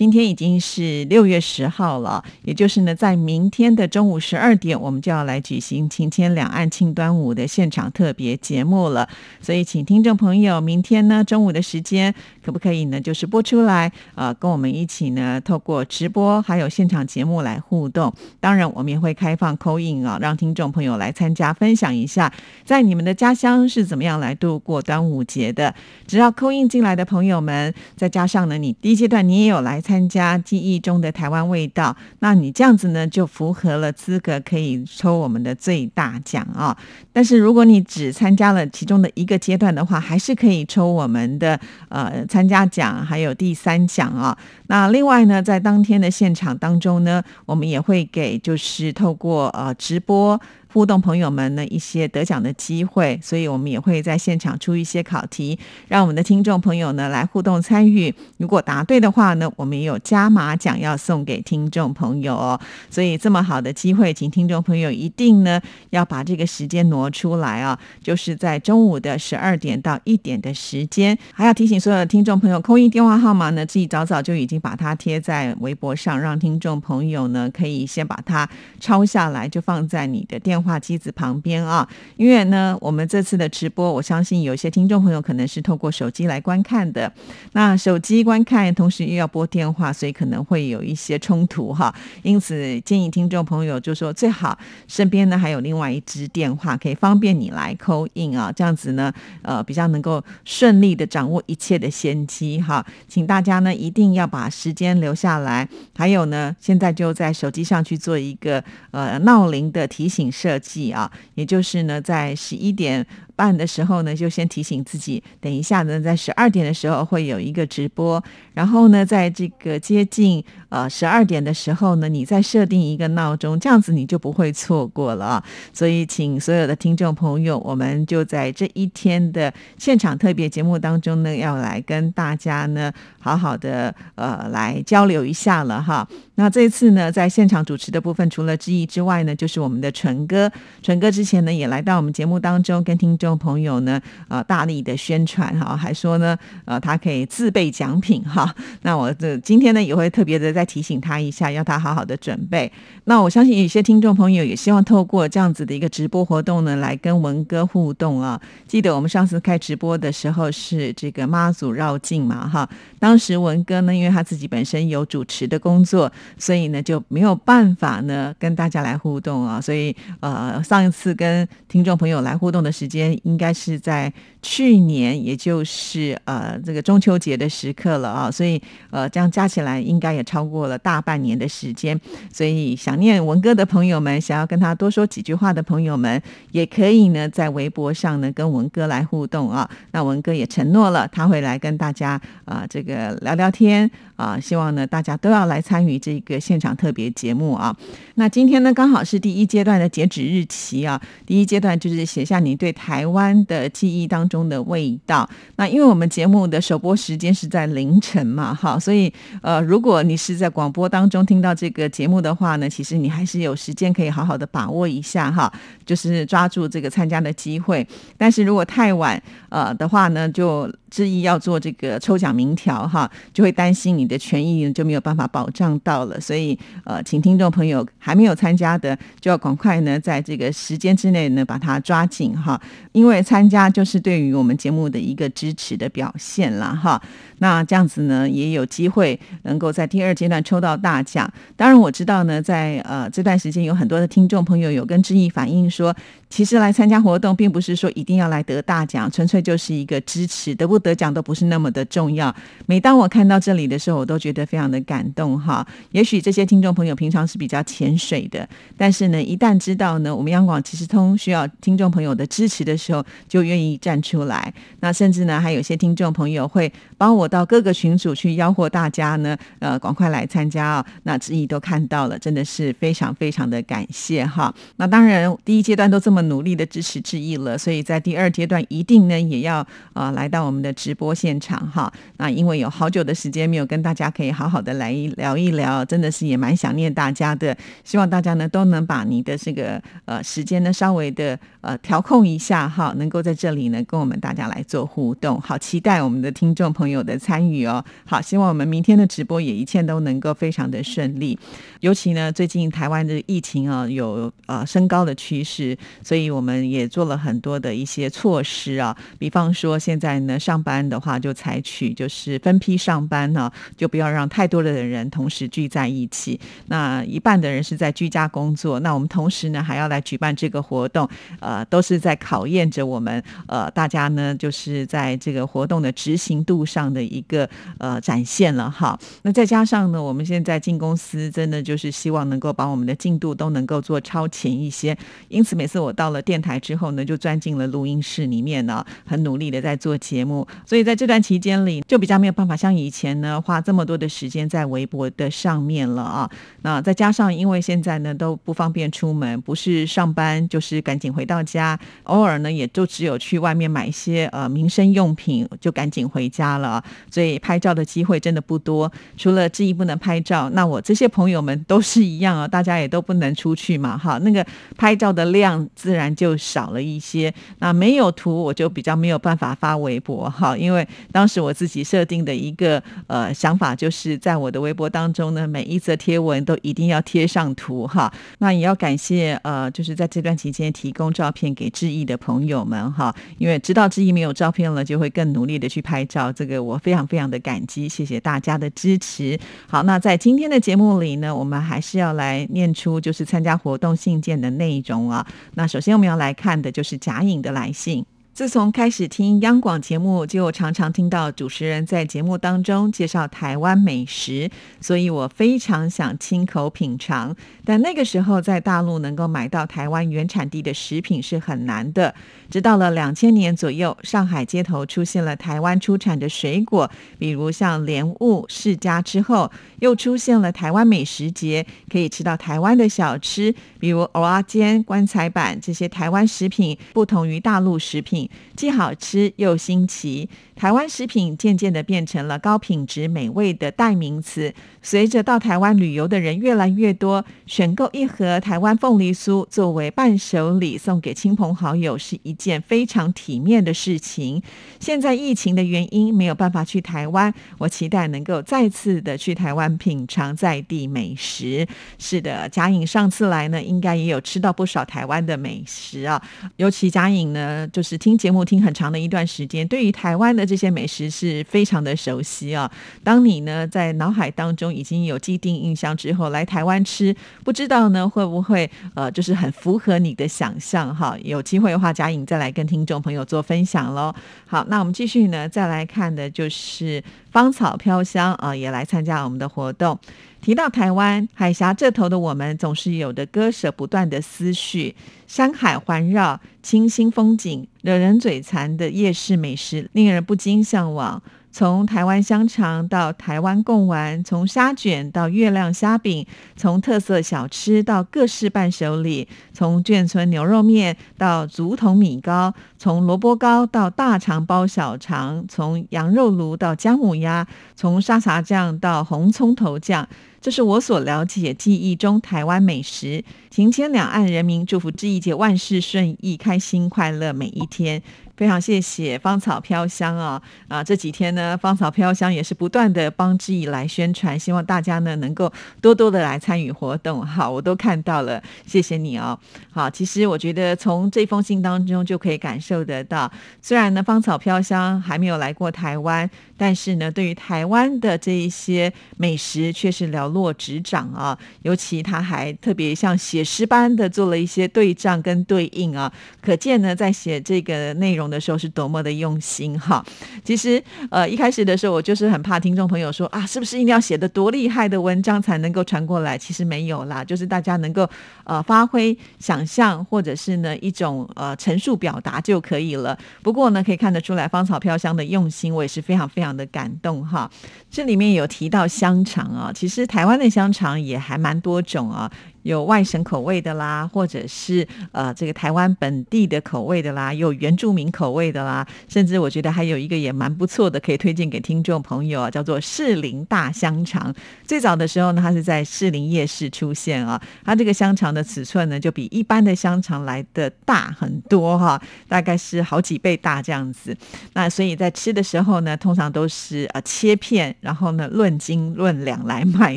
今天已经是六月十号了，也就是呢，在明天的中午十二点，我们就要来举行“晴天两岸庆端午”的现场特别节目了。所以，请听众朋友，明天呢中午的时间，可不可以呢，就是播出来，呃，跟我们一起呢，透过直播还有现场节目来互动。当然，我们也会开放扣印啊，让听众朋友来参加，分享一下在你们的家乡是怎么样来。度过端午节的，只要扣印进来的朋友们，再加上呢，你第一阶段你也有来参加记忆中的台湾味道，那你这样子呢，就符合了资格可以抽我们的最大奖啊。但是如果你只参加了其中的一个阶段的话，还是可以抽我们的呃参加奖，还有第三奖啊。那另外呢，在当天的现场当中呢，我们也会给就是透过呃直播。互动朋友们呢一些得奖的机会，所以我们也会在现场出一些考题，让我们的听众朋友呢来互动参与。如果答对的话呢，我们也有加码奖要送给听众朋友哦。所以这么好的机会，请听众朋友一定呢要把这个时间挪出来啊，就是在中午的十二点到一点的时间。还要提醒所有的听众朋友，空印电话号码呢，自己早早就已经把它贴在微博上，让听众朋友呢可以先把它抄下来，就放在你的电。话机子旁边啊，因为呢，我们这次的直播，我相信有些听众朋友可能是透过手机来观看的。那手机观看，同时又要拨电话，所以可能会有一些冲突哈。因此，建议听众朋友就说，最好身边呢还有另外一支电话，可以方便你来扣印啊。这样子呢，呃，比较能够顺利的掌握一切的先机哈。请大家呢一定要把时间留下来，还有呢，现在就在手机上去做一个呃闹铃的提醒设。设计啊，也就是呢，在十一点。半的时候呢，就先提醒自己，等一下呢，在十二点的时候会有一个直播，然后呢，在这个接近呃十二点的时候呢，你再设定一个闹钟，这样子你就不会错过了。所以，请所有的听众朋友，我们就在这一天的现场特别节目当中呢，要来跟大家呢，好好的呃来交流一下了哈。那这次呢，在现场主持的部分，除了志毅之外呢，就是我们的纯哥，纯哥之前呢也来到我们节目当中跟听众。众朋友呢，呃，大力的宣传哈，还说呢，呃，他可以自备奖品哈。那我这今天呢，也会特别的再提醒他一下，要他好好的准备。那我相信有些听众朋友也希望透过这样子的一个直播活动呢，来跟文哥互动啊。记得我们上次开直播的时候是这个妈祖绕境嘛哈，当时文哥呢，因为他自己本身有主持的工作，所以呢就没有办法呢跟大家来互动啊。所以呃，上一次跟听众朋友来互动的时间。应该是在去年，也就是呃这个中秋节的时刻了啊，所以呃这样加起来应该也超过了大半年的时间。所以想念文哥的朋友们，想要跟他多说几句话的朋友们，也可以呢在微博上呢跟文哥来互动啊。那文哥也承诺了，他会来跟大家啊这个聊聊天啊，希望呢大家都要来参与这个现场特别节目啊。那今天呢刚好是第一阶段的截止日期啊，第一阶段就是写下你对台台湾的记忆当中的味道。那因为我们节目的首播时间是在凌晨嘛，哈，所以呃，如果你是在广播当中听到这个节目的话呢，其实你还是有时间可以好好的把握一下哈，就是抓住这个参加的机会。但是如果太晚呃的话呢，就执意要做这个抽奖民调哈，就会担心你的权益就没有办法保障到了。所以呃，请听众朋友还没有参加的，就要赶快呢，在这个时间之内呢，把它抓紧哈。因为参加就是对于我们节目的一个支持的表现了哈，那这样子呢也有机会能够在第二阶段抽到大奖。当然我知道呢，在呃这段时间有很多的听众朋友有跟志毅反映说，其实来参加活动并不是说一定要来得大奖，纯粹就是一个支持，得不得奖都不是那么的重要。每当我看到这里的时候，我都觉得非常的感动哈。也许这些听众朋友平常是比较潜水的，但是呢，一旦知道呢，我们央广其实通需要听众朋友的支持的时候，就愿意站出来。那甚至呢，还有些听众朋友会帮我到各个群组去吆喝大家呢，呃，赶快来参加啊。那志毅都看到了，真的是非常非常的感谢哈。那当然，第一阶段都这么努力的支持志毅了，所以在第二阶段一定呢也要呃来到我们的直播现场哈。那因为有好久的时间没有跟大家可以好好的来聊一聊，真的是也蛮想念大家的。希望大家呢都能把你的这个呃时间呢稍微的呃调控一下哈，能够在这里呢跟我们大家来做互动。好，期待我们的听众朋友的参与哦。好，希望我们明天的直播也一切都能够非常的顺利。尤其呢，最近台湾的疫情啊有呃升高的趋势，所以我们也做了很多的一些措施啊。比方说，现在呢上班的话，就采取就是分批上班呢，就不要让太多的人同时聚在一起。那一半的人是在居家工作，那我们同时呢还要来举办这个活动，呃，都是在考验着我们呃大家呢就是在这个活动的执行度上的一个呃展现了哈。那再加上呢，我们现在进公司真的就是希望能够把我们的进度都能够做超前一些，因此每次我到了电台之后呢，就钻进了录音室里面呢，很努力的在做节目。所以在这段期间里，就比较没有办法像以前呢，花这么多的时间在微博的上面了啊。那再加上因为现在呢都不方便出门，不是上班就是赶紧回到家，偶尔呢也就只有去外面买一些呃民生用品，就赶紧回家了。所以拍照的机会真的不多。除了志毅不能拍照，那我这些朋友们。都是一样啊，大家也都不能出去嘛，哈，那个拍照的量自然就少了一些。那没有图，我就比较没有办法发微博，好因为当时我自己设定的一个呃想法，就是在我的微博当中呢，每一则贴文都一定要贴上图，哈。那也要感谢呃，就是在这段期间提供照片给志毅的朋友们，哈，因为知道志毅没有照片了，就会更努力的去拍照，这个我非常非常的感激，谢谢大家的支持。好，那在今天的节目里呢，我们还是要来念出就是参加活动信件的内容啊。那首先我们要来看的就是贾颖的来信。自从开始听央广节目，就常常听到主持人在节目当中介绍台湾美食，所以我非常想亲口品尝。但那个时候在大陆能够买到台湾原产地的食品是很难的。直到了两千年左右，上海街头出现了台湾出产的水果，比如像莲雾、释迦之后，又出现了台湾美食节，可以吃到台湾的小吃，比如蚵仔煎、棺材板这些台湾食品，不同于大陆食品，既好吃又新奇。台湾食品渐渐的变成了高品质美味的代名词。随着到台湾旅游的人越来越多，选购一盒台湾凤梨酥作为伴手礼送给亲朋好友是一件非常体面的事情。现在疫情的原因没有办法去台湾，我期待能够再次的去台湾品尝在地美食。是的，贾颖上次来呢，应该也有吃到不少台湾的美食啊。尤其贾颖呢，就是听听节目听很长的一段时间，对于台湾的。这些美食是非常的熟悉啊。当你呢在脑海当中已经有既定印象之后，来台湾吃，不知道呢会不会呃就是很符合你的想象哈？有机会的话，嘉颖再来跟听众朋友做分享喽。好，那我们继续呢，再来看的就是芳草飘香啊，也来参加我们的活动。提到台湾海峡这头的我们，总是有着割舍不断的思绪。山海环绕，清新风景，惹人嘴馋的夜市美食，令人不禁向往。从台湾香肠到台湾贡丸，从虾卷到月亮虾饼，从特色小吃到各式伴手礼，从眷村牛肉面到竹筒米糕，从萝卜糕到大肠包小肠，从羊肉炉到姜母鸭，从沙茶酱到红葱头酱。这是我所了解、记忆中台湾美食。情牵两岸人民祝福这一节万事顺意、开心快乐每一天。非常谢谢芳草飘香啊啊！这几天呢，芳草飘香也是不断的帮志毅来宣传，希望大家呢能够多多的来参与活动。好，我都看到了，谢谢你哦。好，其实我觉得从这封信当中就可以感受得到，虽然呢芳草飘香还没有来过台湾，但是呢对于台湾的这一些美食却是了落指掌啊，尤其他还特别像写诗般的做了一些对仗跟对应啊，可见呢，在写这个内容的时候是多么的用心哈。其实呃一开始的时候，我就是很怕听众朋友说啊，是不是一定要写的多厉害的文章才能够传过来？其实没有啦，就是大家能够呃发挥想象或者是呢一种呃陈述表达就可以了。不过呢，可以看得出来芳草飘香的用心，我也是非常非常的感动哈。这里面有提到香肠啊，其实台湾的香肠也还蛮多种啊。有外省口味的啦，或者是呃这个台湾本地的口味的啦，有原住民口味的啦，甚至我觉得还有一个也蛮不错的，可以推荐给听众朋友啊，叫做士林大香肠。最早的时候呢，它是在士林夜市出现啊，它这个香肠的尺寸呢，就比一般的香肠来的大很多哈，大概是好几倍大这样子。那所以在吃的时候呢，通常都是呃切片，然后呢论斤论两来卖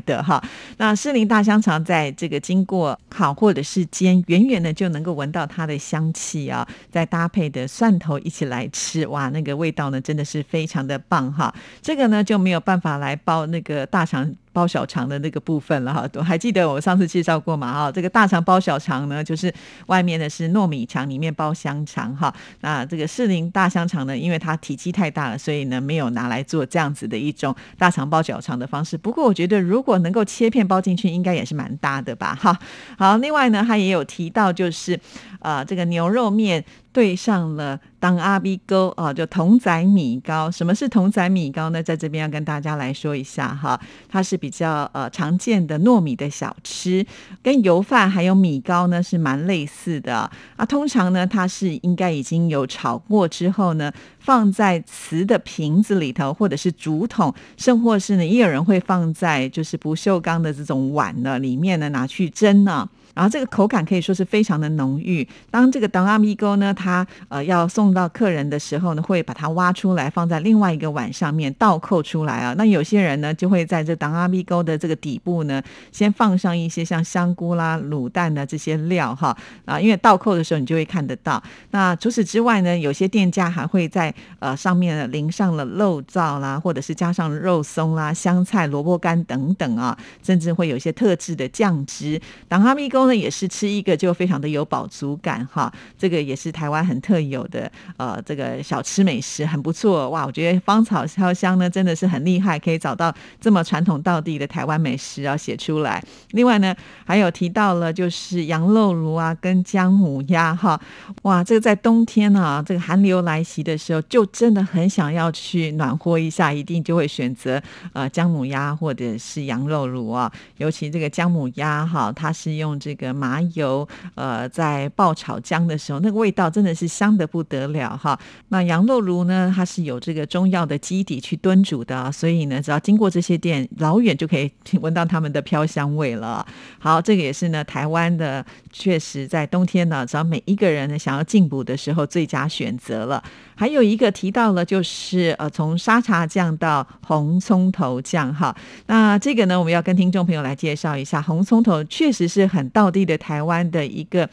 的哈。那士林大香肠在这个。经过烤或者是煎，远远的就能够闻到它的香气啊！再搭配的蒜头一起来吃，哇，那个味道呢，真的是非常的棒哈！这个呢就没有办法来包那个大肠。包小肠的那个部分了哈，都还记得我上次介绍过嘛哈？这个大肠包小肠呢，就是外面的是糯米肠，里面包香肠哈。那这个士林大香肠呢，因为它体积太大了，所以呢没有拿来做这样子的一种大肠包小肠的方式。不过我觉得如果能够切片包进去，应该也是蛮搭的吧哈。好，另外呢，他也有提到就是呃这个牛肉面。对上了当阿 B 糕啊，就童仔米糕。什么是童仔米糕呢？在这边要跟大家来说一下哈，它是比较呃常见的糯米的小吃，跟油饭还有米糕呢是蛮类似的啊。通常呢，它是应该已经有炒过之后呢，放在瓷的瓶子里头，或者是竹筒，甚或是呢，也有人会放在就是不锈钢的这种碗呢里面呢拿去蒸呢。然后这个口感可以说是非常的浓郁。当这个当阿米糕呢，它呃要送到客人的时候呢，会把它挖出来放在另外一个碗上面倒扣出来啊。那有些人呢，就会在这当阿米糕的这个底部呢，先放上一些像香菇啦、卤蛋的这些料哈啊，因为倒扣的时候你就会看得到。那除此之外呢，有些店家还会在呃上面淋上了肉燥啦，或者是加上肉松啦、香菜、萝卜干等等啊，甚至会有一些特制的酱汁。当阿米呢也是吃一个就非常的有饱足感哈，这个也是台湾很特有的呃这个小吃美食，很不错哇！我觉得芳草飘香呢真的是很厉害，可以找到这么传统道地的台湾美食啊写出来。另外呢还有提到了就是羊肉炉啊跟姜母鸭哈，哇这个在冬天啊这个寒流来袭的时候，就真的很想要去暖和一下，一定就会选择呃姜母鸭或者是羊肉炉啊，尤其这个姜母鸭哈，它是用这。这个麻油，呃，在爆炒姜的时候，那个味道真的是香的不得了哈。那羊肉炉呢，它是有这个中药的基底去炖煮的，所以呢，只要经过这些店，老远就可以 闻到他们的飘香味了。好，这个也是呢，台湾的，确实在冬天呢，只要每一个人呢想要进补的时候，最佳选择了。还有一个提到了，就是呃，从沙茶酱到红葱头酱哈。那这个呢，我们要跟听众朋友来介绍一下，红葱头确实是很到地的台湾的一个。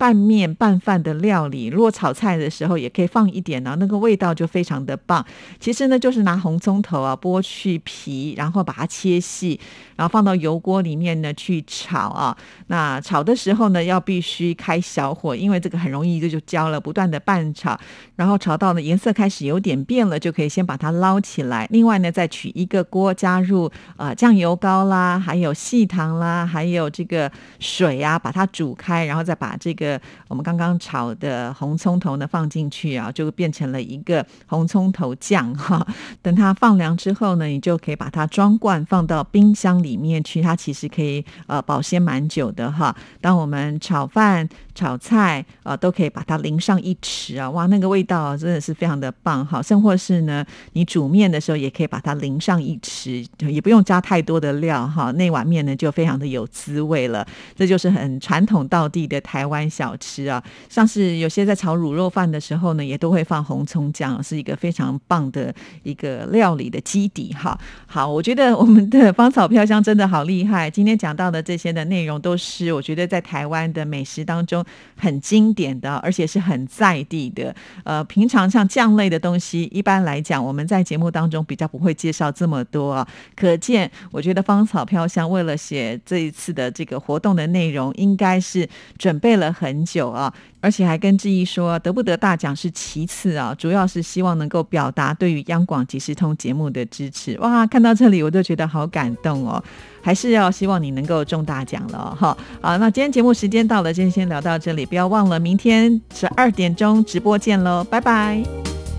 拌面拌饭的料理，如果炒菜的时候也可以放一点呢，那个味道就非常的棒。其实呢，就是拿红葱头啊剥去皮，然后把它切细，然后放到油锅里面呢去炒啊。那炒的时候呢，要必须开小火，因为这个很容易就就焦了。不断的拌炒，然后炒到呢颜色开始有点变了，就可以先把它捞起来。另外呢，再取一个锅，加入呃酱油膏啦，还有细糖啦，还有这个水啊，把它煮开，然后再把这个。我们刚刚炒的红葱头呢放进去啊，就变成了一个红葱头酱哈。等它放凉之后呢，你就可以把它装罐放到冰箱里面去，它其实可以呃保鲜蛮久的哈。当我们炒饭。炒菜啊，都可以把它淋上一匙啊，哇，那个味道真的是非常的棒哈。甚或是呢，你煮面的时候也可以把它淋上一匙，也不用加太多的料哈，那碗面呢就非常的有滋味了。这就是很传统道地的台湾小吃啊，像是有些在炒卤肉饭的时候呢，也都会放红葱姜，是一个非常棒的一个料理的基底哈。好，我觉得我们的芳草飘香真的好厉害。今天讲到的这些的内容，都是我觉得在台湾的美食当中很经典的，而且是很在地的。呃，平常像酱类的东西，一般来讲我们在节目当中比较不会介绍这么多啊。可见，我觉得芳草飘香为了写这一次的这个活动的内容，应该是准备了很久啊。而且还跟志毅说，得不得大奖是其次啊，主要是希望能够表达对于央广即时通节目的支持。哇，看到这里我都觉得好感动哦，还是要希望你能够中大奖了哈。好，那今天节目时间到了，今天先聊到这里，不要忘了明天十二点钟直播见喽，拜拜。